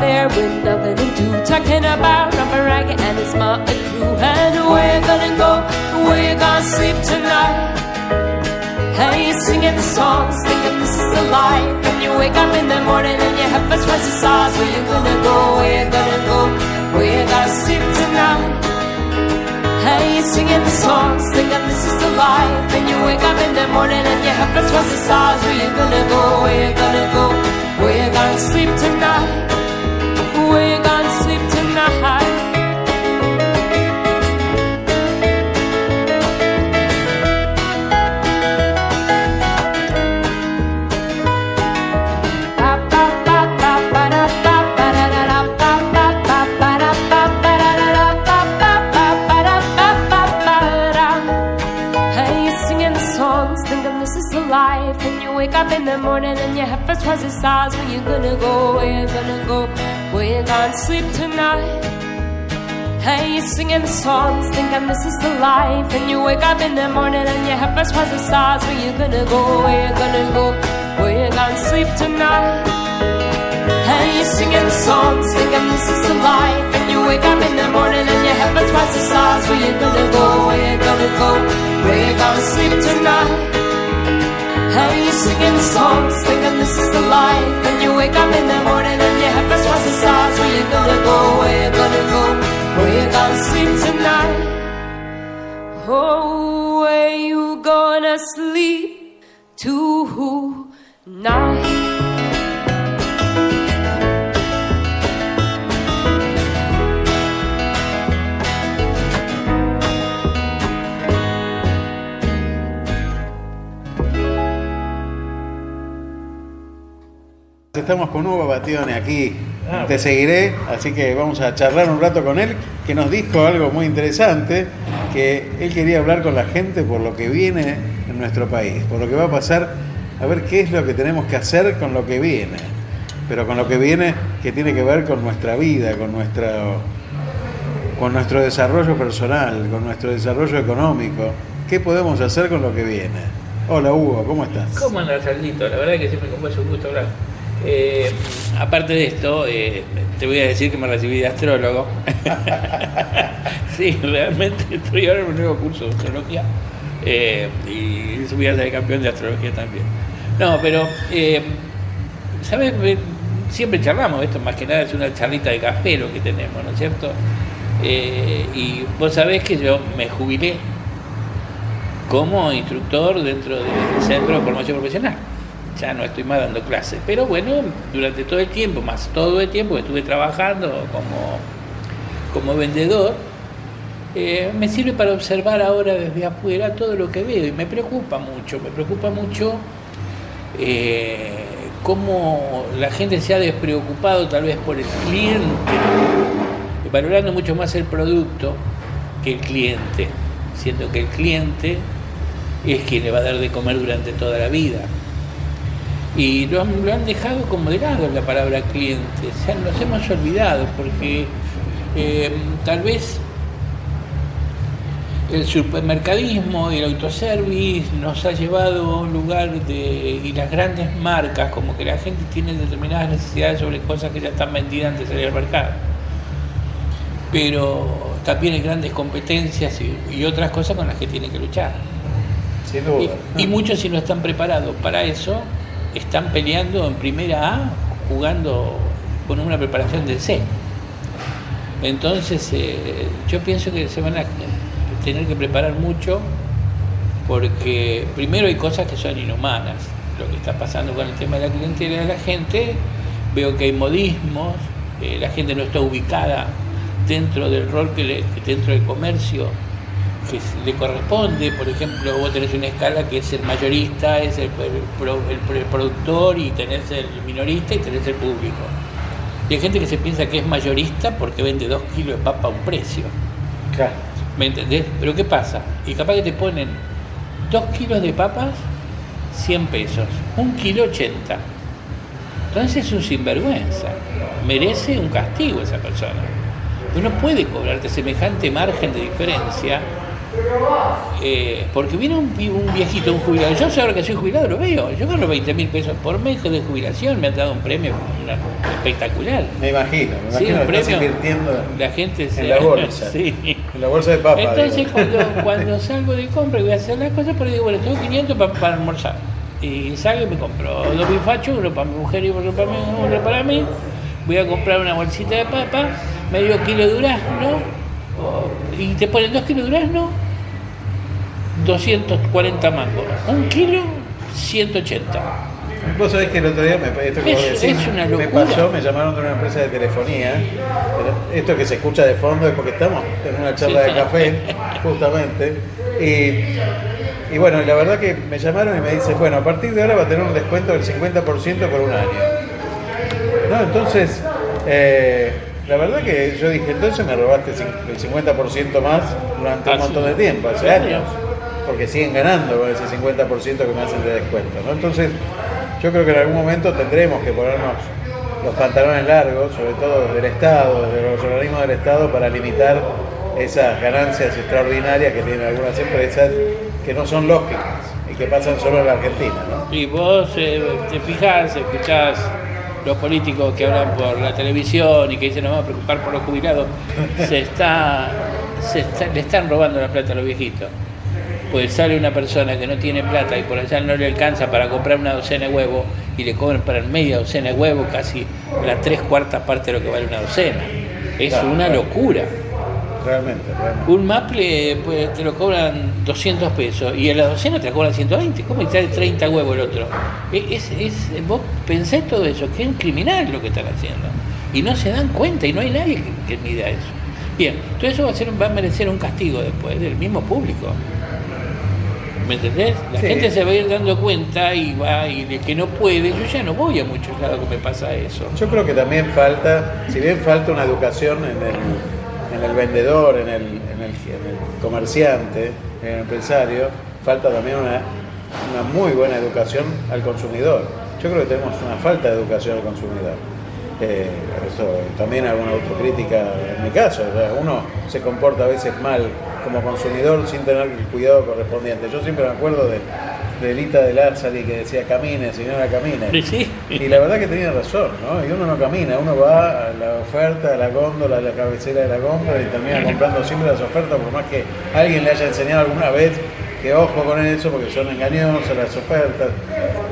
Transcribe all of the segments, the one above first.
there with nothing to do, talking about Robert Ragged and his motley crew. And where you gonna go? Where you gonna sleep tonight? Hey, you singing songs, thinking this is the life. And you wake up in the morning and you have a twice the size. Where you gonna go? Where you gonna go? Where you gonna sleep tonight? Hey, singing the songs, thinking this is the life. And you wake up in the morning and you have a twice the size. Where you gonna go? Where you gonna go? Where you gonna sleep tonight? Your first twice the size. Where you gonna go? Where you gonna go? Where you gonna sleep tonight? Hey, you singing the songs, thinking this is the life. And you wake up in the morning and your first twice the size. Where you gonna go? Where you gonna go? Where you gonna sleep tonight? Hey, you singing songs, thinking this is the life. And you wake up in the morning and your first twice the size. Where you gonna go? Where you gonna go? Where you gonna sleep tonight? Hey, singing songs, thinking this is the life. And you wake up Estamos con Hugo Batione aquí. Ah, Te seguiré, así que vamos a charlar un rato con él, que nos dijo algo muy interesante, que él quería hablar con la gente por lo que viene en nuestro país, por lo que va a pasar, a ver qué es lo que tenemos que hacer con lo que viene, pero con lo que viene que tiene que ver con nuestra vida, con nuestro, con nuestro desarrollo personal, con nuestro desarrollo económico. ¿Qué podemos hacer con lo que viene? Hola Hugo, ¿cómo estás? ¿Cómo andas, Saldito? La verdad que siempre con mucho gusto hablar. Eh, aparte de esto, eh, te voy a decir que me recibí de astrólogo. sí, realmente estoy ahora en un nuevo curso de astrología eh, y voy a ser campeón de astrología también. No, pero, eh, ¿sabes? Siempre charlamos, esto más que nada es una charlita de café lo que tenemos, ¿no es cierto? Y vos sabés que yo me jubilé como instructor dentro del centro de formación profesional. Ya no estoy más dando clases, pero bueno, durante todo el tiempo, más todo el tiempo que estuve trabajando como, como vendedor, eh, me sirve para observar ahora desde afuera todo lo que veo y me preocupa mucho, me preocupa mucho eh, cómo la gente se ha despreocupado tal vez por el cliente, valorando mucho más el producto que el cliente, siendo que el cliente es quien le va a dar de comer durante toda la vida. Y lo han, lo han dejado como de lado la palabra cliente, o sea, nos hemos olvidado porque eh, tal vez el supermercadismo y el autoservice nos ha llevado a un lugar de. y las grandes marcas, como que la gente tiene determinadas necesidades sobre cosas que ya están vendidas antes de salir al mercado. Pero también hay grandes competencias y, y otras cosas con las que tienen que luchar. Sin duda. Y, y muchos si no están preparados para eso, están peleando en primera A, jugando con una preparación de C. Entonces, eh, yo pienso que se van a tener que preparar mucho porque primero hay cosas que son inhumanas. Lo que está pasando con el tema de la clientela de la gente, veo que hay modismos, eh, la gente no está ubicada dentro del rol que le, dentro del comercio que le corresponde, por ejemplo, vos tenés una escala que es el mayorista, es el, el, productor y tenés el minorista y tenés el público. Y hay gente que se piensa que es mayorista porque vende dos kilos de papa a un precio. Claro. ¿Me entendés? Pero ¿qué pasa? Y capaz que te ponen dos kilos de papas, 100 pesos, un kilo 80. Entonces es un sinvergüenza. Merece un castigo esa persona. Uno puede cobrarte semejante margen de diferencia eh, porque viene un, viejito, un jubilado. Yo ahora que soy jubilado lo veo. Yo gano 20 mil pesos por mes de jubilación. Me han dado un premio espectacular. Me imagino, me imagino un premio, invirtiendo la gente en la bolsa. sí. En la bolsa de papas. Entonces, cuando, cuando, salgo de compra y voy a hacer las cosas, pero digo, bueno, tengo 500 para, almorzar. Y salgo y me compro dos bifachos, uno para mi mujer y uno para mí, uno para mí. Voy a comprar una bolsita de papas, medio kilo de durazno, y te ponen dos kilos de durazno 240 mangos. Un kilo, 180. Vos sabés que el otro día me, esto que es, decís, una me pasó, me llamaron de una empresa de telefonía. Esto que se escucha de fondo es porque estamos en una charla de café, justamente. Y, y, bueno, la verdad que me llamaron y me dicen, bueno, a partir de ahora va a tener un descuento del 50% por un año. No, entonces, eh, la verdad que yo dije, entonces me robaste el 50% más durante un montón de tiempo, hace años porque siguen ganando con ese 50% que me hacen de descuento. ¿no? Entonces, yo creo que en algún momento tendremos que ponernos los pantalones largos, sobre todo del Estado, de los organismos del Estado, para limitar esas ganancias extraordinarias que tienen algunas empresas que no son lógicas y que pasan solo en la Argentina. ¿no? Y vos eh, te fijas, escuchás los políticos que hablan por la televisión y que dicen nos vamos a preocupar por los jubilados, se está, se está, le están robando la plata a los viejitos pues sale una persona que no tiene plata y por allá no le alcanza para comprar una docena de huevos y le cobran para media docena de huevos casi la tres cuartas parte de lo que vale una docena. Es una locura. Realmente, Un maple pues, te lo cobran 200 pesos y en la docena te cobran 120. ¿Cómo sale 30 huevos el otro? Es, es, vos pensás todo eso, que es un criminal lo que están haciendo. Y no se dan cuenta y no hay nadie que, que mida eso. Bien, todo eso va a, ser, va a merecer un castigo después del mismo público. ¿Me entendés? La gente se va a ir dando cuenta y va y de que no puede, yo ya no voy a muchos lados que me pasa eso. Yo creo que también falta, si bien falta una educación en el, en el vendedor, en el, en, el, comerciante, en el empresario, falta también una, una muy buena educación al consumidor. Yo creo que tenemos una falta de educación al consumidor. Eh, eso, también alguna autocrítica en mi caso, uno se comporta a veces mal como consumidor sin tener el cuidado correspondiente. Yo siempre me acuerdo de, de Lita de Lázari que decía camine, señora camine. Y la verdad que tenía razón, ¿no? Y uno no camina, uno va a la oferta, a la góndola, a la cabecera de la góndola y termina comprando siempre las ofertas, por más que alguien le haya enseñado alguna vez que ojo con eso porque son engañosas las ofertas.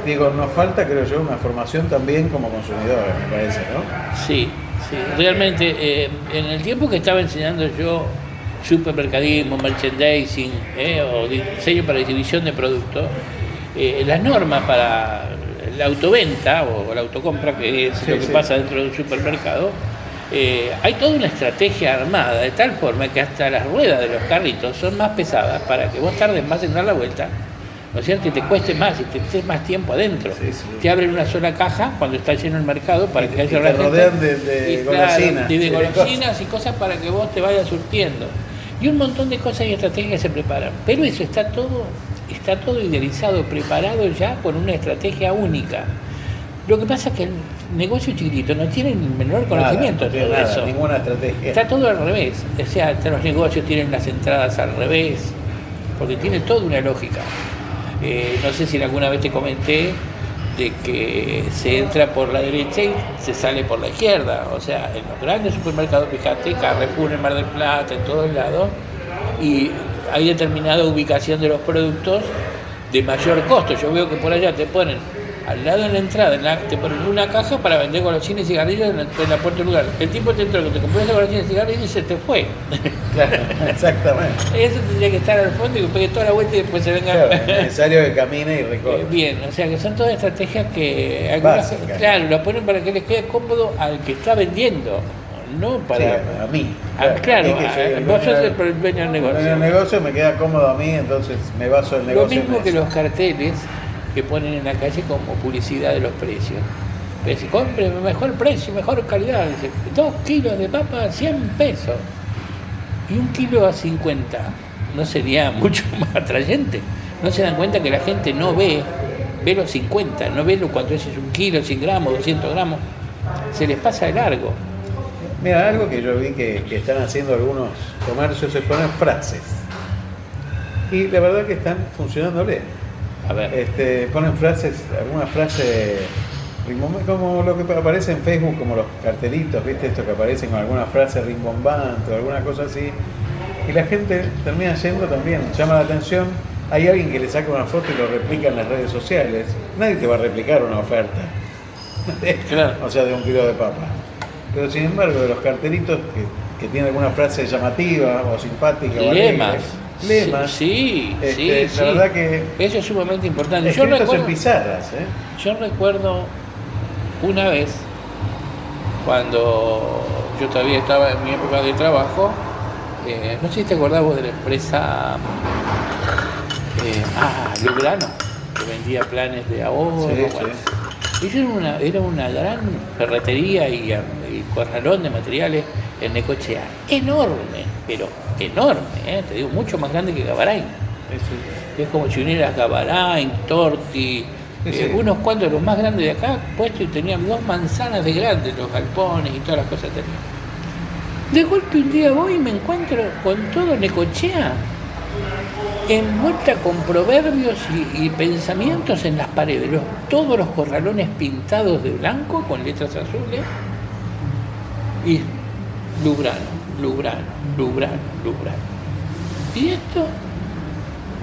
Digo, nos falta, creo yo, una formación también como consumidores, me parece, ¿no? Sí, sí. Realmente, eh, en el tiempo que estaba enseñando yo supermercadismo, merchandising eh, o diseño para exhibición de productos, eh, las normas para la autoventa o la autocompra, que es lo que pasa dentro de un supermercado, eh, hay toda una estrategia armada de tal forma que hasta las ruedas de los carritos son más pesadas para que vos tardes más en dar la vuelta, ¿no es cierto? Y te cueste más y te estés más tiempo adentro. Te abren una sola caja cuando está lleno el mercado para que haya y te rodean de, de golosinas. de golosinas y cosas para que vos te vayas surtiendo y un montón de cosas y estrategias que se preparan. Pero eso está todo, está todo idealizado, preparado ya con una estrategia única. Lo que pasa es que el negocio chiquitito no tiene el menor conocimiento de todo eso. Ninguna estrategia. Está todo al revés. O sea, los negocios tienen las entradas al revés, porque tiene toda una lógica. Eh, no sé si alguna vez te comenté de que se entra por la derecha y se sale por la izquierda. O sea, en los grandes supermercados, fíjate, Carrefour, en Mar del Plata, en todos lados, y hay determinada ubicación de los productos de mayor costo. Yo veo que por allá te ponen al lado en la entrada, en la- te ponen una caja para vender golosinas y cigarrillos en la, en la puerta del lugar. El tipo te entró que te compró esa golosina y cigarrillos y se te fue. Claro, exactamente. Eso tendría que estar al fondo y que pegue toda la vuelta y después se venga. Claro, es necesario que camine y Eh, recorra. Bien, o sea que son todas estrategias que algunas, claro, lo ponen para que les quede cómodo al que está vendiendo, no para Sí, a mí. Claro, a el vos sos el, el dueño del negocio. del negocio me queda cómodo a mí, entonces me baso el Lo negocio. mismo en que eso. los carteles que ponen en la calle como publicidad de los precios. Pero si compre mejor precio, mejor calidad, dice, dos kilos de papa, 100 pesos. Y un kilo a 50, ¿no sería mucho más atrayente? ¿No se dan cuenta que la gente no ve, ve los 50, no ve lo cuánto es un kilo, 100 gramos, 200 gramos? Se les pasa de largo. Mira, algo que yo vi que, están haciendo algunos comercios es poner frases. Y la verdad que están funcionándole. A ver, Este, ponen frases, alguna frase como lo que aparece en Facebook, como los cartelitos, ¿viste? Esto que aparecen con alguna frase rimbombante o alguna cosa así. Y la gente termina yendo también, llama la atención. Hay alguien que le saca una foto y lo replica en las redes sociales. Nadie te va a replicar una oferta. Claro. o sea, de un kilo de papa. Pero sin embargo, de los cartelitos que, que tienen alguna frase llamativa o simpática o alegre, lemas. Sí, Este, sí, la sí. verdad que Eso es sumamente importante. Yo recuerdo, en pizarras, ¿eh? yo recuerdo una vez cuando yo todavía estaba en mi época de trabajo, eh, no sé si te acordás vos de la empresa eh, ah, Lugrano, que vendía planes de ahorro. Sí, bueno. Ellos eran una, era una gran ferretería y, y corralón de materiales en Necochea. Enorme, pero enorme, ¿eh? te digo, mucho más grande que Gabarain. Es como si unieras Gabarain, Torti, Sí, eh, unos cuantos de los más grandes de acá, puestos y tenían dos manzanas de grandes, los galpones y todas las cosas tenían. De golpe un día voy y me encuentro con todo Necochea envuelta con proverbios y, y pensamientos en las paredes, los- todos los corralones pintados de blanco con letras azules y Lubrano, Lubrano, Lubrano, Lubrano. Y esto,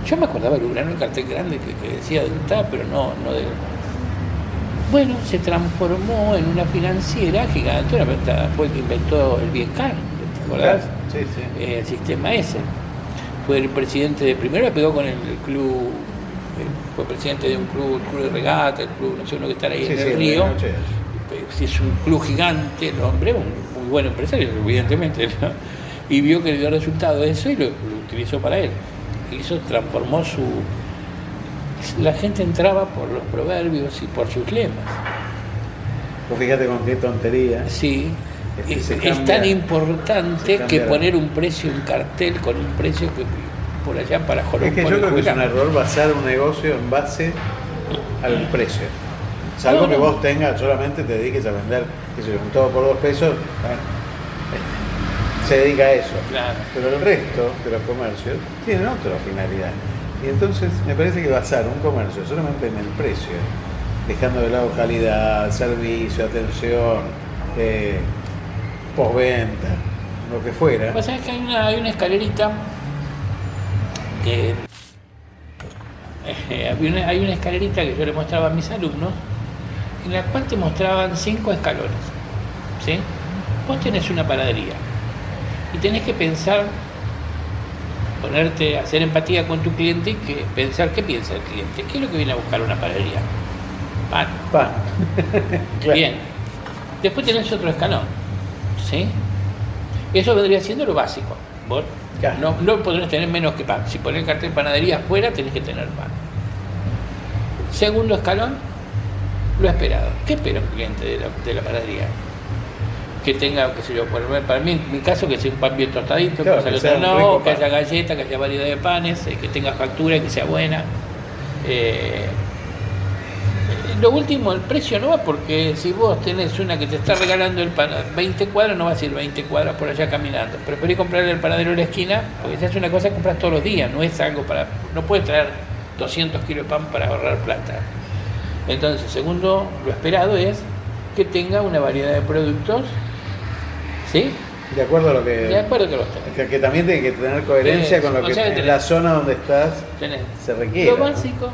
yo me acordaba de Lubrano, el cartel grande que, que decía de está, pero no, no de. Bueno, se transformó en una financiera gigante, fue el que inventó el Biencar, ¿te acordás? Sí, sí. eh, el sistema ese. Fue el presidente de primero le pegó con el, club, eh, fue presidente de un club, el club de regata, el club, no sé, uno que está ahí Sí, en sí, el el río. Eh, Es un club gigante, el hombre, un muy buen empresario, evidentemente, ¿no? y vio que le dio resultado eso y lo, lo utilizó para él. Hizo, transformó su. La gente entraba por los proverbios y por sus lemas. Vos fíjate con qué tontería. Sí, es, tan importante que poner un precio, un cartel con un precio que por allá para Jorón Es que yo creo que es un error basar un negocio en base al precio. Salvo No, que vos tengas, solamente te dediques a vender, que se un todo por dos pesos, bueno, se dedica a eso. Claro. Pero el resto de los comercios tienen otra finalidad. Y entonces me parece que basar un comercio solamente en el precio, dejando de lado calidad, servicio, atención, eh, postventa, lo que fuera. Sabés que hay una, hay una escalerita que eh, una- hay una escalerita que yo le mostraba a mis alumnos en la cual te mostraban cinco escalones. ¿sí? Vos tenés una panadería y tenés que pensar, ponerte, hacer empatía con tu cliente y que pensar qué piensa el cliente, qué es lo que viene a buscar una panadería. Pan. Pan. Bien. Después tenés otro escalón. ¿Sí? Eso vendría siendo lo básico. Vos Claro. no, no podrás tener menos que pan. Si pones el cartel panadería afuera, tenés que tener pan. Segundo escalón, lo esperado. ¿Qué espera un cliente de la, de la panadería? Que tenga, qué sé yo, por ejemplo, para mí, en mi caso, que sea un pan bien tostadito, Claro, que que sea no, que haya galleta, que haya variedad de panes, eh, que tenga factura, que sea buena. Eh, lo último, el precio no va porque si vos tenés una que te está regalando el pan a 20 cuadras, no vas a ir 20 cuadras por allá caminando. Preferís comprarle el panadero de la esquina, porque esa es una cosa que compras todos los días, no es algo para. No puedes traer 200 kilos de pan para ahorrar plata. Entonces, segundo, lo esperado es que tenga una variedad de productos, ¿sí? De acuerdo a lo que. De acuerdo que los tenés. Que, que también tiene que tener coherencia Tenés, con lo que sea que en tenés- la zona donde estás Tenés se requiere. lo ¿no? básico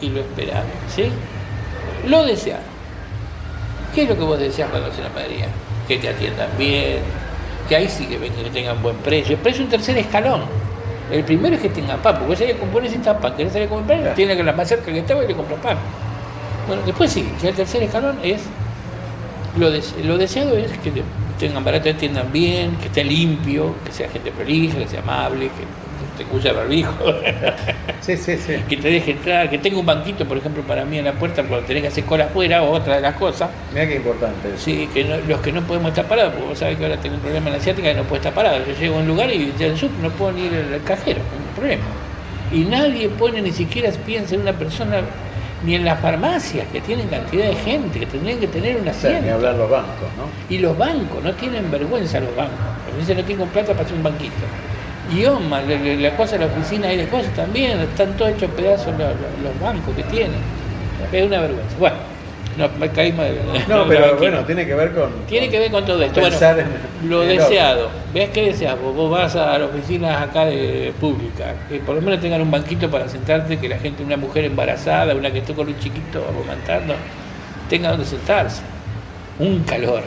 y lo esperado, ¿sí? Lo deseado. ¿Qué es lo que vos deseas cuando vas a la panadería? Que te atiendan bien, que ahí sí que que tengan buen precio. El precio es un tercer escalón. El primero es que tengan pan, porque vos sabés que necesitas pan, querés salir a comprar, Claro. tiene que la más cerca que está y le compra pan. Bueno, después sí, ya el tercer escalón es lo, des- lo deseado es que te- tengan barato, atiendan bien, que esté limpio, que sea gente prolija, que sea amable, que te use el barbijo, Sí, sí, sí. que te deje entrar, que tenga un banquito, por ejemplo, para mí en la puerta cuando tenés que hacer cola afuera, o otra de las cosas. Mira qué importante eso. Sí, que no- los que no podemos estar parados, porque vos sabés que ahora tengo un problema en la asiática que no puedo estar parado. Yo llego a un lugar y ya en sub no puedo ni ir al cajero, un problema. Y nadie pone, ni siquiera piensa en una persona, ni en las farmacias, que tienen cantidad de gente, que tendrían que tener un O sea, ni asiento. hablar los bancos, ¿no? Y los bancos, no tienen vergüenza los bancos. A veces no tengo plata para hacer un banquito. Y OMA, la, la- cosa de la oficina y de cosas también, están todos hechos pedazos los, bancos que tienen. Es una vergüenza. Bueno, no, me caímos de No, de pero bueno, tiene que ver con. Tiene que ver con todo esto. Bueno, en- lo en deseado. ¿Ves qué deseas? Vos, vos vas a las oficinas acá de pública, que por lo menos tengan un banquito para sentarte, que la gente, una mujer embarazada, una que esté con un chiquito amamantando, tenga donde sentarse. Un calor.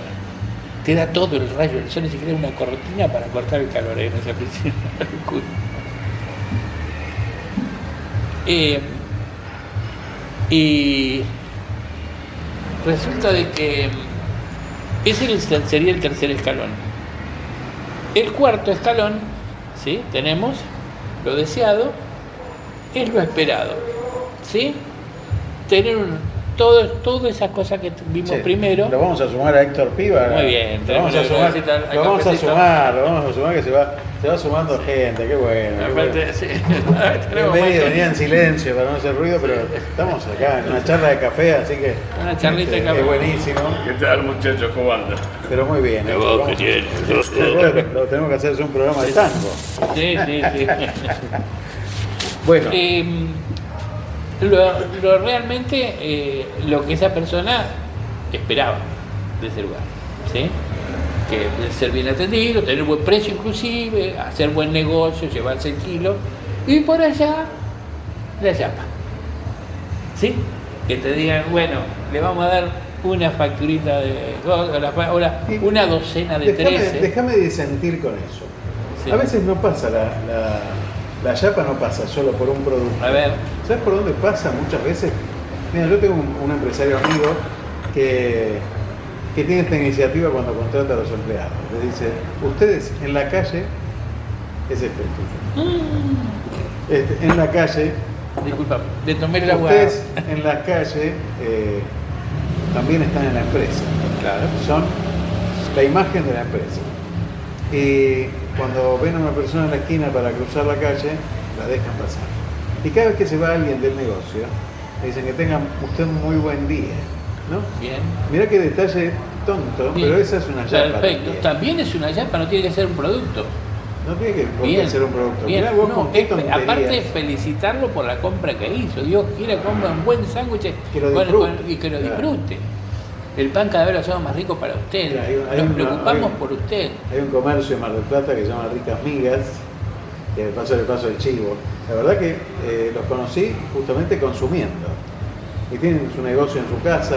Te da todo el rayo del sol, ni siquiera una cortina para cortar el calor en esa oficina. Eh, y resulta de que ese sería el tercer escalón. El cuarto escalón, ¿sí? Tenemos lo deseado, es lo esperado, ¿sí? Tener un- todo, todas esas cosas que vimos Sí, primero. Lo vamos a sumar a Héctor Piva. Muy bien, Lo vamos a sumar. Lo vamos a sumar, lo vamos a sumar que se va, se va sumando gente, qué bueno. qué bueno. Aparte, sí, En mucho- venir en silencio para no hacer ruido, pero estamos acá en una charla de café, así que Una charlita de este, café. es buenísimo, ¿Qué tal muchachos? ¿Cómo andan? pero muy bien. ¿eh? voz Vamos- que. Bueno, lo tenemos que hacer es un programa de tango. Sí, sí, sí. Bueno, Eh, lo, lo realmente eh, lo que esa persona esperaba de ese lugar, ¿sí? Que ser bien atendido, tener buen precio inclusive, hacer buen negocio, llevarse el kilo, y por allá la chapa, ¿sí? Que te digan, bueno, le vamos a dar una facturita de ahora una docena de déjame, 13. déjame disentir con eso. Sí. A veces no pasa la, la, la yapa, no pasa solo por un producto. A ver, ¿Sabes por dónde pasa muchas veces? Mira, yo tengo un, un empresario amigo que, que tiene esta iniciativa cuando contrata a los empleados. Le dice, ustedes en la calle, es este tuyo. Este, en la calle, disculpa, le tomé el agua. ustedes en la calle eh, también están en la empresa. Claro. Son la imagen de la empresa. Y cuando ven a una persona en la esquina para cruzar la calle, la dejan pasar. Y cada vez que se va alguien del negocio, le dicen que tengan usted un muy buen día. ¿no? Bien. Mirá qué detalle tonto, Bien. pero esa es una yapa. Perfecto. también. También es una yapa, no tiene que ser un producto. No tiene que Bien. ser un producto. Bien. Mirá vos No, con qué es- tonterías. aparte felicitarlo por la compra que hizo. Dios quiera que compre un buen sándwich Que lo con- disfrute. con- y que lo Claro. El pan cada vez lo hacemos más rico para usted. Mira, hay un- hay Nos un- preocupamos un- por usted. Hay un comercio en Mar del Plata que se llama Ricas Migas, que de paso le paso el chivo. La verdad que eh, los conocí justamente consumiendo. Y tienen su negocio en su casa,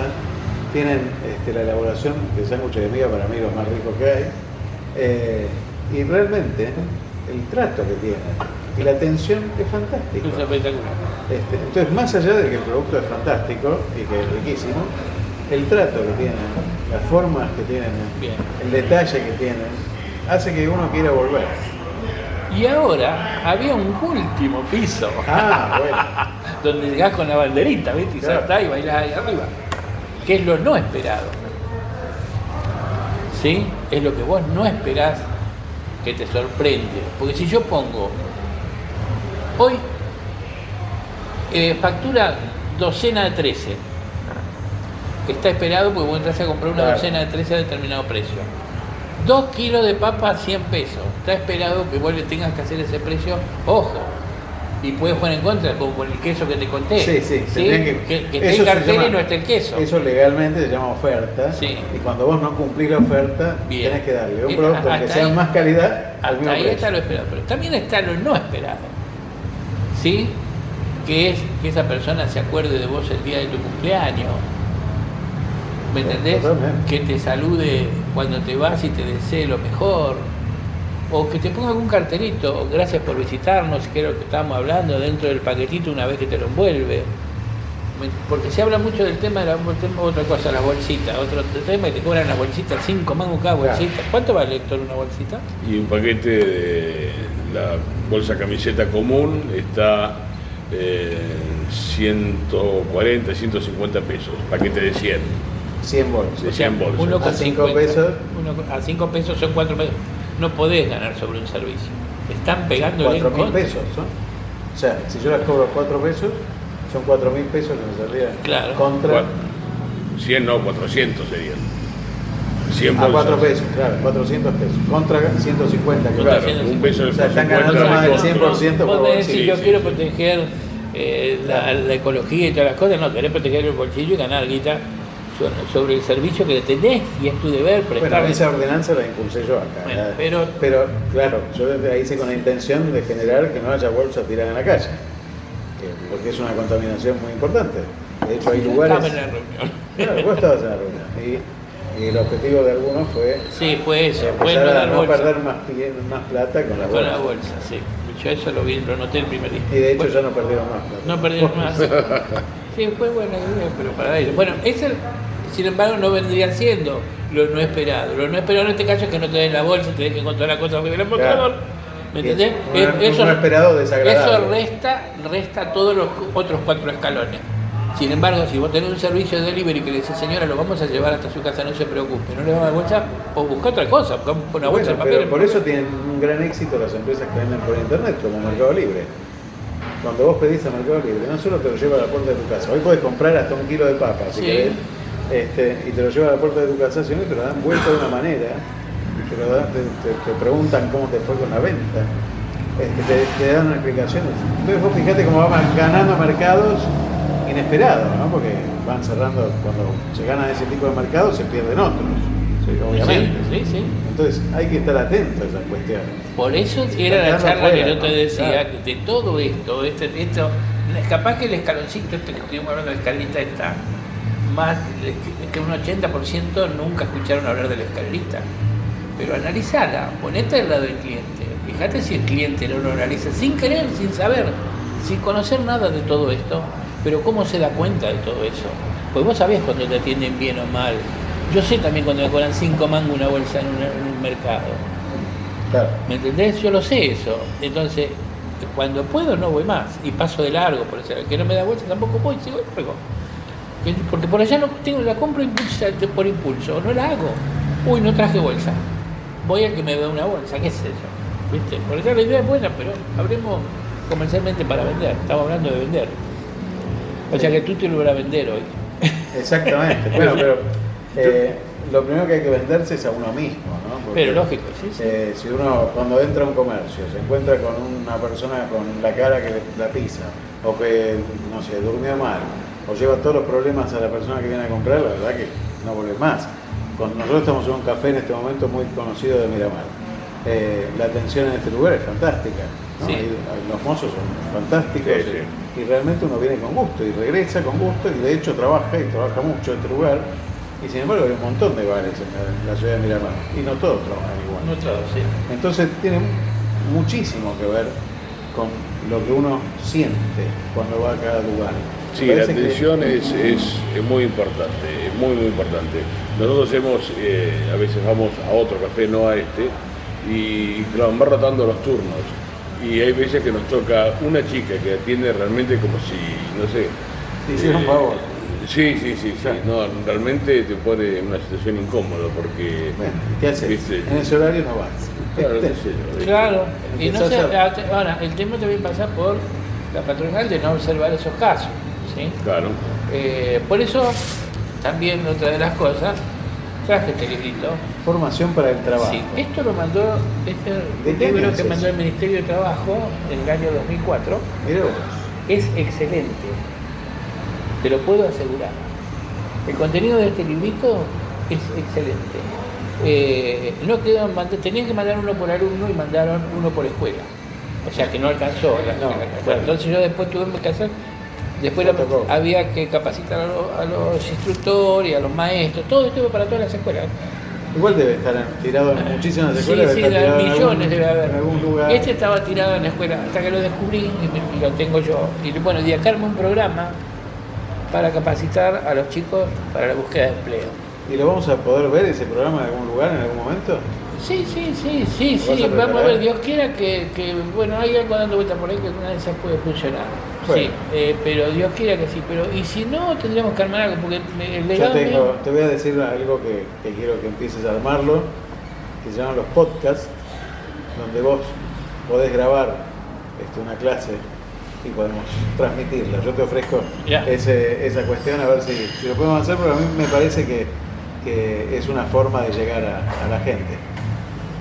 tienen este, la elaboración de sándwiches de miga para mí los más ricos que hay. Eh, y realmente el trato que tienen y la atención es fantástico. Es espectacular. Este, entonces, más allá de que el producto es fantástico y que es riquísimo, el trato que tienen, las formas que tienen, Bien. el detalle que tienen, hace que uno quiera volver. Y ahora había un último piso. Ah, bueno. donde llegás con la banderita, ¿viste? Y Claro. saltás y bailás ahí arriba. Que es lo no esperado. ¿Sí? Es lo que vos no esperás que te sorprende. Porque si yo pongo hoy eh, factura docena de 13, está esperado porque vos entras a comprar una Claro. docena de 13 a determinado precio. Dos kilos de papa 100 pesos. Está esperado que vos le tengas que hacer ese precio. Ojo. Y puedes jugar en contra, como con el queso que te conté. Sí, sí, tendrían que, Que, que esté el cartel llama- y no esté el queso. Eso legalmente se llama oferta. Sí. Y cuando vos no cumplís la oferta, Bien. tenés que darle un producto que sea ahí- más calidad al mismo Hasta ahí precio. está lo esperado. Pero también está lo no esperado. ¿Sí? Que es que esa persona se acuerde de vos el día de tu cumpleaños. ¿Me entendés? Totalmente. Que te salude cuando te vas y te desee lo mejor. O que te ponga algún cartelito, gracias por visitarnos, que era lo que estábamos hablando, dentro del paquetito una vez que te lo envuelve. Porque se habla mucho del tema de la, otra cosa, la bolsita, otro tema que te cobran las bolsitas, 5 mangos cada Claro. bolsita. ¿Cuánto vale, Héctor, una bolsita? Y un paquete de la bolsa camiseta común está eh, 140, 150 pesos. Paquete de 100. 100 bolsas. De 100 bolsas. Uno con A cinco 50, pesos. uno a 5 pesos son 4 pesos. No podés ganar sobre un servicio. Están pegando 4 mil pesos, ¿no? O sea, si yo las cobro 4 pesos, son 4 mil pesos que me saldrían Claro. contra Cua- 100 no, 400 serían. 100 a bolsas. 4 pesos, claro, 400 pesos. Contra 150 que claro. 150. un peso de O sea, están 50 ganando más del contra- 100% por Vos me bolsillo. decís, yo sí, quiero sí. proteger eh, la, la ecología y todas las cosas. No, querés proteger el bolsillo y ganar guita sobre el servicio que tenés y es tu deber Bueno, prestar. esa ordenanza la impulsé yo acá. Bueno, pero- pero, claro, yo la hice con la intención de generar que no haya bolsas tiradas en la calle. que- porque es una contaminación muy importante. De hecho, hay lugares. estaba en la reunión. Claro, vos estabas en la reunión. Y, y el objetivo de algunos fue Sí, fue eso. Fue no dar no bolsa. perder más, más plata con la Con bolsa. la bolsa, sí. Yo eso lo vi, lo noté el primer día. Y de hecho Bueno, ya no perdieron más plata. No perdieron más. Sí, fue buena idea, pero para ellos. Bueno, ese, sin embargo, no vendría siendo lo no esperado. Lo no esperado en este caso es que no te den la bolsa, te dejen con todas las cosas arriba del mostrador. ¿Me entendés? un- Eh, un no esperado desagradable. Eso resta, resta todos los otros cuatro escalones. Sin embargo, si vos tenés un servicio de delivery que le dice, señora, lo vamos a llevar hasta su casa, no se preocupe, no le vamos a dar bolsa, o busca otra cosa, busca una bolsa de papel. pero por eso tienen un gran éxito las empresas que venden por internet, como Mercado Libre. Cuando vos pedís a Mercado Libre, no solo te lo lleva a la puerta de tu casa, hoy puedes comprar hasta un kilo de papas, si Sí. querés, este, y te lo lleva a la puerta de tu casa, sino que te lo dan vuelto de una manera, y te, lo dan- te, te- te preguntan cómo te fue con la venta, este, te, dan explicaciones. Entonces vos fíjate cómo van ganando mercados inesperados, ¿no? porque van cerrando, cuando se ganan ese tipo de mercados se pierden otros, sí, obviamente. Sí, sí, sí. Entonces hay que estar atento a esas cuestiones. Por eso era la charla fuera, que yo te decía, Claro. que de todo esto, este, esto, capaz que el escaloncito este que estuvimos hablando de escalerita está más que- un 80% nunca escucharon hablar de la escalerita. Pero analizala, ponete al lado del cliente, fíjate si el cliente no lo analiza sin querer, sin saber, sin conocer nada de todo esto, pero cómo se da cuenta de todo eso. Pues vos sabés cuando te atienden bien o mal. Yo sé también cuando me cobran 5 mangos una bolsa en, un mercado. Claro. ¿Me entendés? Yo lo sé eso. Entonces, cuando puedo no voy más. Y paso de largo, por eso. El que no me da bolsa tampoco voy, sigo largo. Porque por allá no tengo, la compro impulsa- por impulso, no la hago. Uy, no traje bolsa. Voy a que me dé una bolsa, qué sé yo. ¿Viste? Por allá la idea es buena, pero hablemos comercialmente para vender. Estamos hablando de vender. O sea que tú te lo vas a vender hoy. Exactamente. bueno, pero eh, lo primero que hay que venderse es a uno mismo, ¿no? Porque, Pero lógico, sí, sí. eh, si uno cuando entra a un comercio se encuentra con una persona con la cara que la pisa, o que, no sé, durmió mal, o lleva todos los problemas a la persona que viene a comprar, la verdad que no vuelve más. Con- nosotros estamos en un café en este momento muy conocido de Miramar. Eh, la atención en este lugar es fantástica. ¿no? Sí. Los mozos son fantásticos Sí, sí. y, y realmente uno viene con gusto y regresa con gusto y de hecho trabaja y trabaja mucho en este lugar y sin embargo hay un montón de bares en la, en la ciudad de Miramar y no todos trabajan igual. No todo, sí. Entonces tiene muchísimo que ver con lo que uno siente cuando va a cada lugar. Sí, la que- atención es, es, es muy importante, es muy, muy importante. Nosotros hemos, eh, a veces vamos a otro café, no a este, y claro, van rotando los turnos. Y hay veces que nos toca una chica que atiende realmente como si, no sé... Te hicieron eh, favor. Sí, sí, sí, sí. No, realmente te pone en una situación incómoda porque... Bueno, ¿qué haces? viste, En ese horario no vas. Claro. Claro, y no sé, a- ahora, el tema también pasa por la patronal de no observar esos casos, ¿sí? Claro. Eh, por eso, también otra de las cosas, traje este librito. Formación para el trabajo. Sí, esto lo mandó, este ¿De qué año libro que mandó el Ministerio de Trabajo en el año 2004, Mirá vos. es excelente, te lo puedo asegurar. El contenido de este librito es excelente. Eh, no quedó, mand- tenían que mandar uno por alumno y mandaron uno por escuela. O sea que no alcanzó. la- No, la-. Entonces yo después tuve que hacer Después la- había que capacitar a, los- a los instructores a los maestros, todo esto para todas las escuelas. Igual debe estar tirado en muchísimas Sí, escuelas. sí, estar de en millones algún- debe haber. En algún lugar. Este estaba tirado en la escuela hasta que lo descubrí y, me- y lo tengo yo. Y bueno, y acá armé un programa para capacitar a los chicos para la búsqueda de empleo. ¿Y lo vamos a poder ver ese programa en algún lugar, en algún momento? Sí, sí, sí, sí, ¿Lo vas sí. a Vamos a ver, Dios quiera que, que, bueno, hay algo dando vuelta por ahí que una de esas puede funcionar. Bueno. Sí, eh, pero Dios quiera que sí. Pero, y si no, tendríamos que armar algo, porque el Yo legado tengo, mío- te voy a decir algo que, que quiero que empieces a armarlo, que se llaman los podcasts, donde vos podés grabar este, una clase y podemos transmitirla. Yo te ofrezco Ya. ese- esa cuestión a ver si, si lo podemos hacer, porque a mí me parece que, que es una forma de llegar a, a la gente.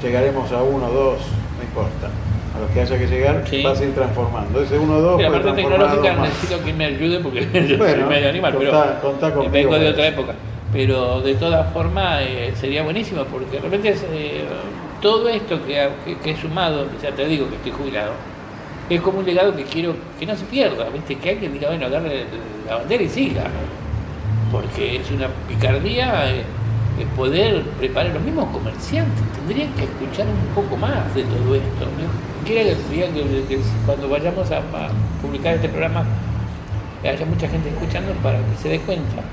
Llegaremos a uno, dos, no importa. A los que haya que llegar, Sí. vas a ir transformando. Ese uno o dos la parte tecnológica necesito que me ayude porque yo Bueno, soy medio animal, contá- pero contá conmigo vengo de otra época. Pero de todas formas eh, sería buenísimo porque de repente es, eh, todo esto que, que, que he sumado, ya te digo que estoy jubilado, es como un legado que quiero que no se pierda, ¿viste? que alguien diga, bueno, agarre la bandera y siga. Porque es una picardía eh, poder preparar los mismos comerciantes, tendrían que escuchar un poco más de todo esto. ¿no? Quiero que, cuando vayamos a, publicar este programa haya mucha gente escuchando para que se dé cuenta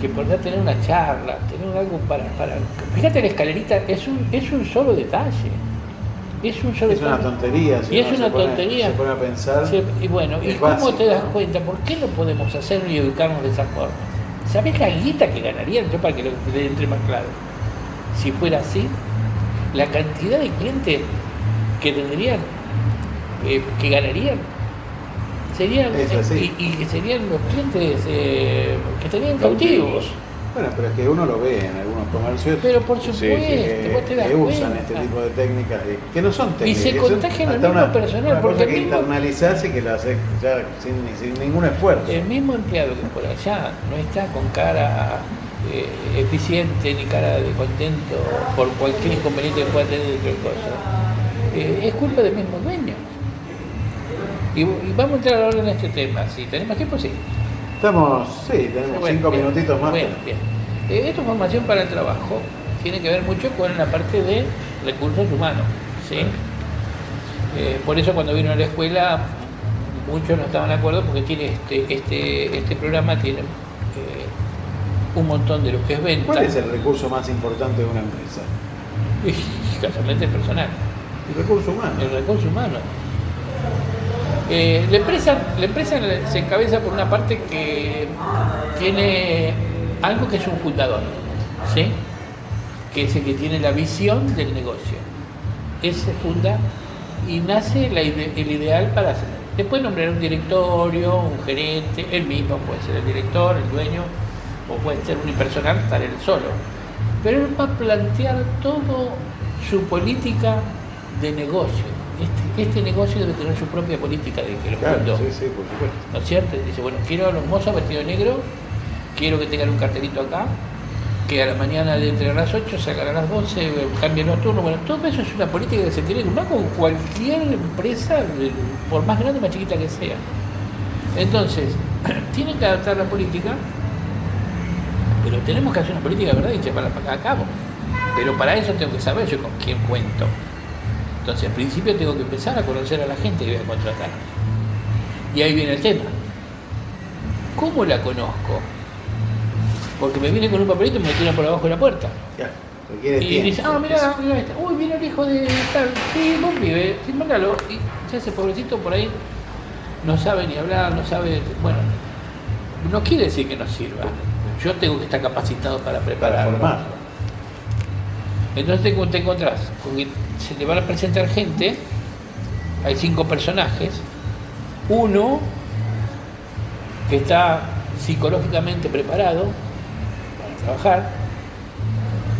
que poder tener una charla, tener algo para, para... Fíjate la escalerita, es un, es un solo detalle. Es un solo Es una tontería. si Y es una se pone- tontería. Se pone a pensar. Y bueno, ¿y cómo básico, te das ¿no? cuenta? ¿Por qué no podemos hacerlo y educarnos de esa forma? ¿Sabés la guita que ganarían? Yo para que lo le entre más claro. Si fuera así, la cantidad de clientes que tendrían, eh, que ganarían, serían así. y, que serían los clientes eh, que estarían Cautivos. cautivos. Bueno, pero es que uno lo ve en algunos comercios Pero por supuesto, que, vos te das que usan este tipo de técnicas y- que no son Y técnicas. se que son contagian al mismo una, personal, una porque cosa el que mismo- internalizás y que lo haces ya sin, sin ningún esfuerzo. El mismo empleado que por allá no está con cara eh, eficiente ni cara de contento por cualquier inconveniente que pueda tener de cosa, eh, es culpa del mismo dueño. Y, y vamos a entrar ahora en este tema. Si tenemos tiempo, sí. Estamos, sí, tenemos Bueno, cinco bien, minutitos más. Bueno, bien. Esta formación para el trabajo tiene que ver mucho con la parte de recursos humanos. ¿sí? Eh, por eso cuando vino a la escuela muchos no estaban de acuerdo porque tiene este, este, este programa tiene eh, un montón de lo que es venta ¿Cuál es el recurso más importante de una empresa? y casualmente el personal. El recurso humano. el recurso humano. Eh, la, empresa, la empresa se encabeza por una parte que tiene algo que es un fundador, ¿sí? que es el que tiene la visión del negocio. Ese funda y nace la ide- el ideal para hacer. Después nombrar un directorio, un gerente, él mismo puede ser el director, el dueño, o puede ser unipersonal, estar él solo. Pero él va a plantear todo su política de negocio. Este, este negocio debe tener su propia política de que lo Claro, fundó. sí, sí, por supuesto. ¿No es cierto? Dice, bueno, quiero a los mozos vestidos de negro, quiero que tengan un cartelito acá, que a la mañana de entre las 8 salgan a las 12, eh, cambien los turnos. Bueno, todo eso es una política que se tiene que con cualquier empresa, por más grande o más chiquita que sea. Entonces, tienen que adaptar la política, pero tenemos que hacer una política verdad y llevarla a cabo. Pero para eso tengo que saber yo con quién cuento. Entonces, al principio tengo que empezar a conocer a la gente que voy a contratar. Y ahí viene el tema. ¿Cómo la conozco? Porque me viene con un papelito y me lo tiran por abajo de la puerta. Ya, Y dice, ah, mira, mira esta. Uy, viene el hijo de tal. Sí, vos vive, sí, mándalo. Y ya ese pobrecito por ahí no sabe ni hablar, no sabe. Bueno, no quiere decir que no sirva. Yo tengo que estar capacitado para para prepararlo. formar. Entonces te, te encontrás con que se te van a presentar gente, hay cinco personajes, uno que está psicológicamente preparado para trabajar,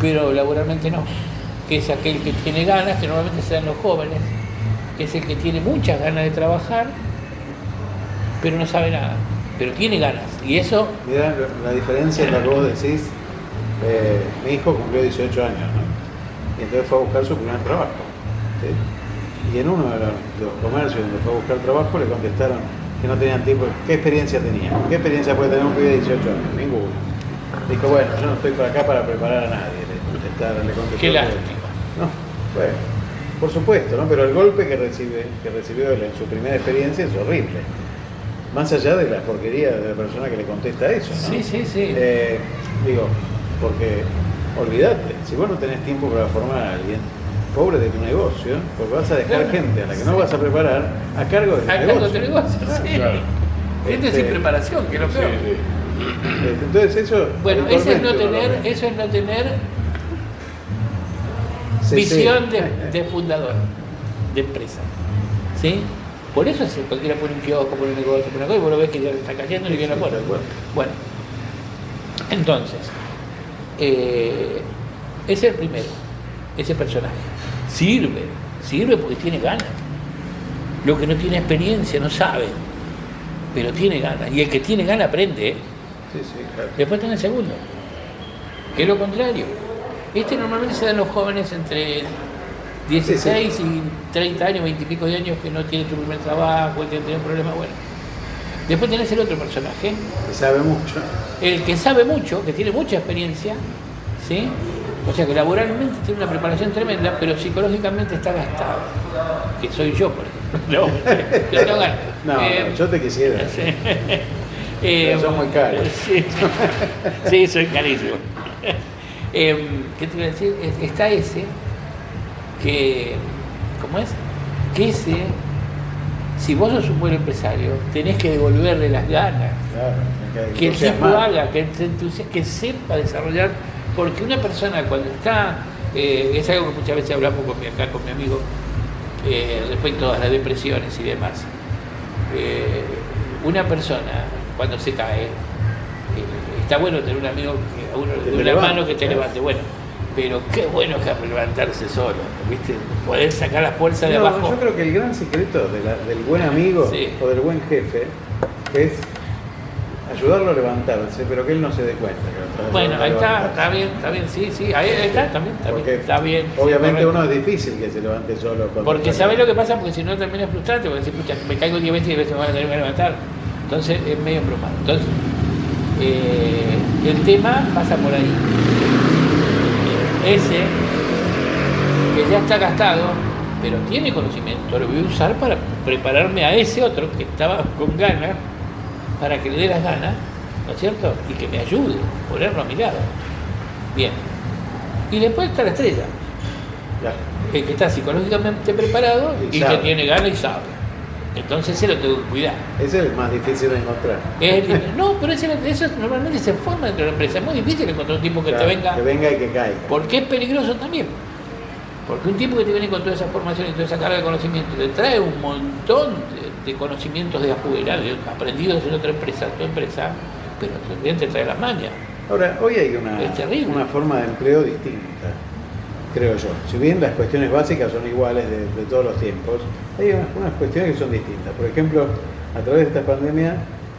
pero laboralmente no, que es aquel que tiene ganas, que normalmente se dan los jóvenes, que es el que tiene muchas ganas de trabajar, pero no sabe nada, pero tiene ganas, y eso Mirá la diferencia en la que vos decís. eh, mi hijo cumplió 18 años, ¿no? Y entonces fue a buscar su primer trabajo. Y en uno de los, comercios donde fue a buscar trabajo le contestaron, que no tenían tiempo. ¿Qué experiencia tenían? ¿Qué experiencia puede tener un pibe de 18 años? Ninguna. Dijo, bueno, yo no estoy por acá para preparar a nadie. Le, le contestó Qué lástima. No, bueno, por supuesto, ¿no? Pero el golpe que recibe, que recibió él en su primera experiencia es horrible. Más allá de la porquería de la persona que le contesta eso, ¿no? Sí, sí, sí. Eh, digo, porque olvídate, si vos no tenés tiempo para formar a alguien, pobre de tu negocio, porque vas a dejar Claro. gente a la que no vas a preparar a cargo de tu A cargo de tu negocio, sí. Claro. Gente Este- sin preparación, que es lo Sí, peor. sí. Eh, Entonces eso... Bueno, eso es no tener, eso es no tener Sí, visión sí. de, de fundador, de empresa. ¿Sí? Por eso si cualquiera pone un kiosco, pone un negocio, pone una cosa, y vos lo ves que ya está cayendo y viene la puerta. Bueno, entonces, eh, ese es el primero, ese personaje. Sirve, sirve porque tiene ganas. Lo que no tiene experiencia no sabe, pero tiene ganas. Y el que tiene ganas aprende. ¿eh? Sí, sí, claro. Después tenés el segundo, que es lo contrario. Este normalmente se da en los jóvenes entre 16 y 30 años, 20 y pico de años que no tienen su primer trabajo, que tienen problemas. Bueno. Después tenés el otro personaje, Que sabe mucho. el que sabe mucho, que tiene mucha experiencia, ¿sí? O sea que laboralmente tiene una preparación tremenda, pero psicológicamente está gastado. Que soy yo, por ejemplo. No, yo Eh, no, yo te quisiera. Eh, Pero son muy caros. Sí, sí soy carísimo. Eh, ¿Qué te iba a decir? Es- Está ese que, ¿cómo es? Que ese, si vos sos un buen empresario, tenés que devolverle las ganas. Claro, me Que el tipo haga, que, que sepa desarrollar, porque una persona cuando está, eh, es algo que muchas veces hablamos con mi, acá con mi amigo, eh, respecto a las depresiones y demás. Eh, una persona cuando se cae, eh, está bueno tener un amigo que uno Que le dé te una levante, mano que te claro. levante, bueno, pero qué bueno que es levantarse solo, ¿viste? Poder sacar las fuerzas de abajo. yo creo que el gran secreto de la- del buen amigo Sí. o del buen jefe es ayudarlo a levantarse, pero que él no se dé cuenta. que Bueno, ahí está, está bien, está bien, sí, sí, ahí está, también, está bien, Porque está bien. Obviamente uno es difícil que se levante solo. Porque ¿sabes lo que pasa? Porque si no termina frustrante, porque pucha, me caigo 10 veces y 10 veces me van a tener que levantar. Entonces es medio broma. Entonces, eh, el tema pasa por ahí. Ese, que ya está gastado, pero tiene conocimiento, lo voy a usar para prepararme a ese otro que estaba con ganas, para que le dé las ganas, ¿no es cierto? Y que me ayude, ponerlo a mi lado. Bien. Y después está la estrella el que está psicológicamente preparado Y que tiene ganas y sabe. Entonces se lo tengo que cuidar. Ese es el más difícil de encontrar. El- no, pero ese- eso normalmente se forma dentro de la empresa. Es muy difícil encontrar un tipo que Claro, te venga, Que venga y que caiga. porque es peligroso también. Porque un tipo que te viene con toda esa formación y toda esa carga de conocimiento, te trae un montón de, de conocimientos de afuera, de, aprendidos en otra empresa, tu empresa, pero también te trae las mañas. Ahora, hoy hay una, una forma de empleo distinta, creo yo. Si bien las cuestiones básicas son iguales de, de todos los tiempos, hay unas, unas cuestiones que son distintas. Por ejemplo, a través de esta pandemia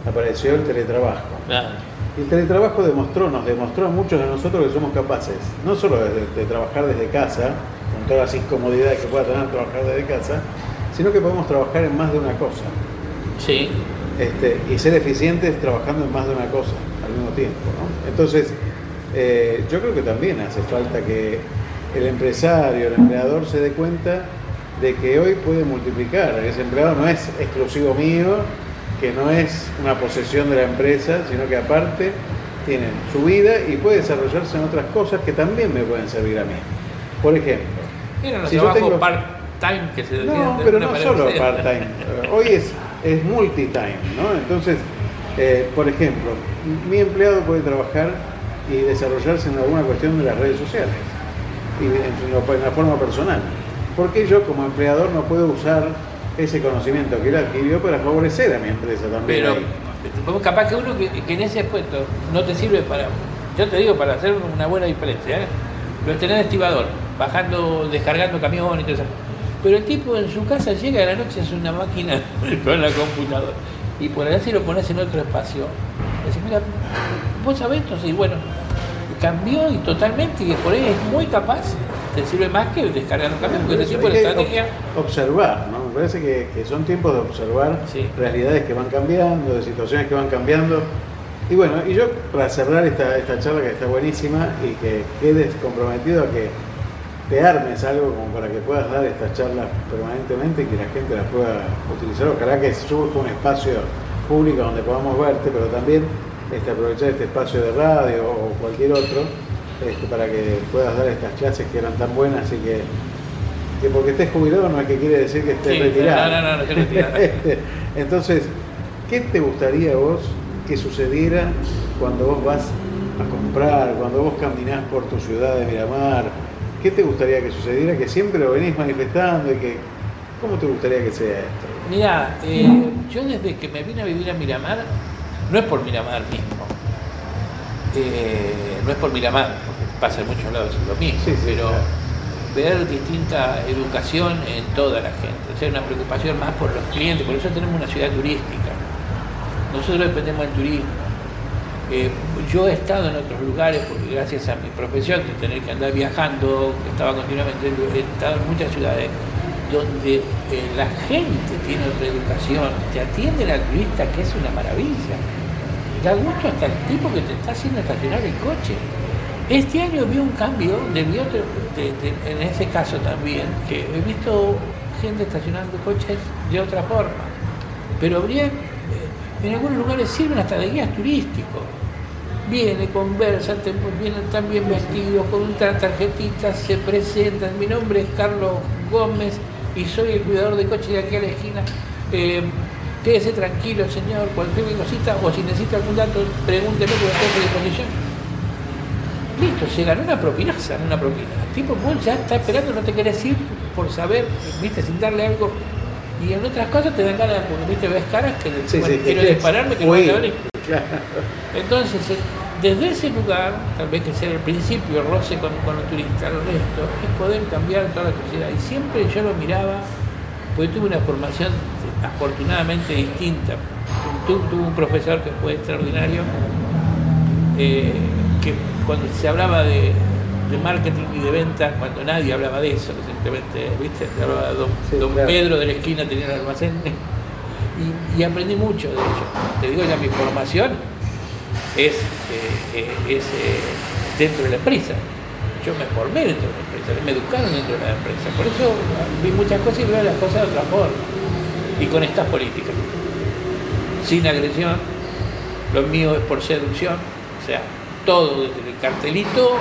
apareció el teletrabajo. Claro. Y el teletrabajo demostró, nos demostró a muchos de nosotros que somos capaces, no solo de, de trabajar desde casa, con todas las incomodidades que pueda tener trabajar desde casa, sino que podemos trabajar en más de una cosa. Sí, Este, y ser eficientes trabajando en más de una cosa al mismo tiempo. ¿no? Entonces, eh, yo creo que también hace falta que el empresario, el empleador se dé cuenta de que hoy puede multiplicar. Ese empleado no es exclusivo mío, que no es una posesión de la empresa, sino que aparte tiene su vida y puede desarrollarse en otras cosas que también me pueden servir a mí. Por ejemplo, Si yo tengo- part-time que se no, pero no solo part-time. Hoy es, es multi-time, ¿no? Entonces, eh, por ejemplo, mi empleado puede trabajar y desarrollarse en alguna cuestión de las redes sociales y en, la forma personal. Porque yo como empleador no puedo usar ese conocimiento que él adquirió para favorecer a mi empresa también. Pero ahí. capaz que uno que, que en ese puesto no te sirve para, yo te digo, para hacer una buena diferencia, ¿eh? lo tenés de estibador, bajando, descargando camiones y todo eso. Pero el tipo en su casa llega a la noche, es una máquina con la computadora. Y por allá si lo pones en otro espacio, decís, mira, vos sabés, entonces, y bueno, cambió y totalmente, y por ahí es muy capaz, te sirve más que descargar un camión, porque Hay la que estrategia. ob- observar, ¿no? Me parece que, que son tiempos de observar Sí. realidades que van cambiando, de situaciones que van cambiando. Y bueno, y yo para cerrar esta, esta charla que está buenísima y que quedes comprometido a que te armes algo como para que puedas dar estas charlas permanentemente y que la gente las pueda utilizar. Ojalá que surja un espacio público donde podamos verte, pero también este, aprovechar este espacio de radio o cualquier otro este, para que puedas dar estas clases que eran tan buenas y que, que porque estés jubilado no es que quiere decir que estés Sí, retirado. no, no, no, retirado. Este, Entonces, ¿qué te gustaría vos que sucediera cuando vos vas a comprar, cuando vos caminás por tu ciudad de Miramar? ¿Qué te gustaría que sucediera? Que siempre lo venís manifestando y que... ¿Cómo te gustaría que sea esto? Mira, eh, yo desde que me vine a vivir a Miramar, no es por Miramar mismo, eh, no es por Miramar, porque pasa en muchos lados lo mismo, Sí, sí, pero claro. ver distinta educación en toda la gente, o sea, una preocupación más por los clientes, por eso tenemos una ciudad turística. Nosotros dependemos del turismo. Eh, yo he estado en otros lugares, porque gracias a mi profesión de tener que andar viajando, que estaba continuamente, he estado en muchas ciudades donde eh, la gente tiene otra educación, te atiende al turista, que es una maravilla. Da gusto hasta el tipo que te está haciendo estacionar el coche. Este año vi un cambio, de, mi en ese caso también, que he visto gente estacionando coches de otra forma. Pero habría, eh, en algunos lugares sirven hasta de guías turísticos. Viene, conversa, vienen tan bien vestidos, con una tarjetita, se presentan. Mi nombre es Carlos Gómez y soy el cuidador de coches de aquí a la esquina. Eh, quédese tranquilo, señor, cualquier cosita, o si necesita algún dato, pregúnteme que estoy a disposición. Listo, se ganó una propinaza, una propina. El tipo vos ya está esperando, no te querés ir por saber, viste, sin darle algo. Y en otras cosas te dan ganas, porque viste, ves caras que Sí, bueno, sí, quiero dispararme, que no voy a claro. Entonces, eh, desde ese lugar, tal vez que sea el principio, el roce con, con los turistas, el resto, es poder cambiar toda la sociedad. Y siempre yo lo miraba, porque tuve una formación afortunadamente distinta. Tu- Tuve un profesor que fue extraordinario, eh, que cuando se hablaba de, de marketing y de venta, cuando nadie hablaba de eso, simplemente, ¿viste? Se hablaba de don, Sí, don claro. Pedro de la esquina tenía el almacén. Y, y aprendí mucho de ello. Te digo, ya mi formación es, eh, eh, es eh, dentro de la empresa. Yo me formé dentro de la empresa, me educaron dentro de la empresa. Por eso vi muchas cosas y veo las cosas de otra forma. Y con estas políticas. Sin agresión, lo mío es por seducción, o sea, todo desde el cartelito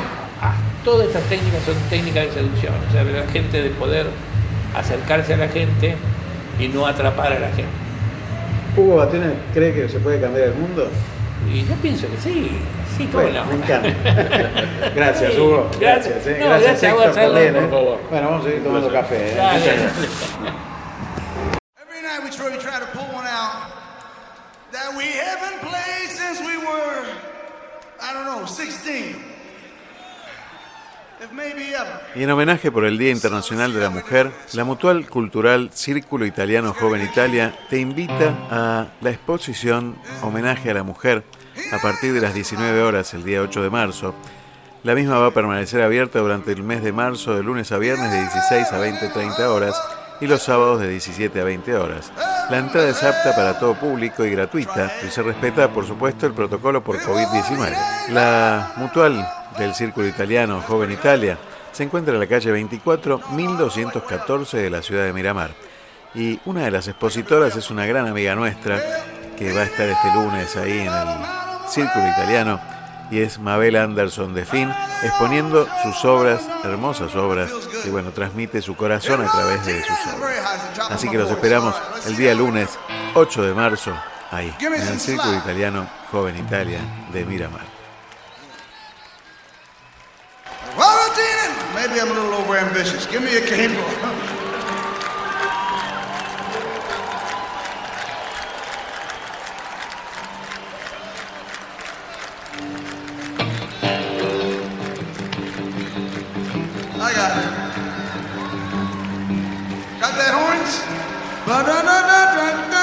a todas estas técnicas son técnicas de seducción, o sea, de la gente de poder acercarse a la gente y no atrapar a la gente. ¿Hugo Batena cree que se puede cambiar el mundo? Y yo pienso que sí, sí, cómo Bueno, no. me encanta. Gracias, Sí, Hugo. gracias. Gracias, eh. No, gracias, gracias a vos, Héctor, también, por eh. favor. Bueno, vamos a seguir tomando café. eh. I don't know, 16. If maybe ever. Y en homenaje por el Día Internacional de la Mujer, la Mutual Cultural Círculo Italiano Joven Italia te invita a la exposición Homenaje a la Mujer a partir de las 19 horas el día 8 de marzo. La misma va a permanecer abierta durante el mes de marzo de lunes a viernes de 16 a 20-30 horas y los sábados de 17 a 20 horas. La entrada es apta para todo público y gratuita y se respeta, por supuesto, el protocolo por COVID-19. La mutual del Círculo Italiano Joven Italia se encuentra en la calle 24, 1214 de la ciudad de Miramar. Y una de las expositoras es una gran amiga nuestra que va a estar este lunes ahí en el Círculo Italiano y es Mabel Anderson de Fin exponiendo sus obras, hermosas obras, y bueno, transmite su corazón a través de sus obras. Así que los esperamos el día lunes 8 de marzo ahí, en el Círculo Italiano Joven Italia de Miramar. Maybe I'm a little overambitious. Give me a cable. I got it. Got that horns? Ba-da-da-da-da-da.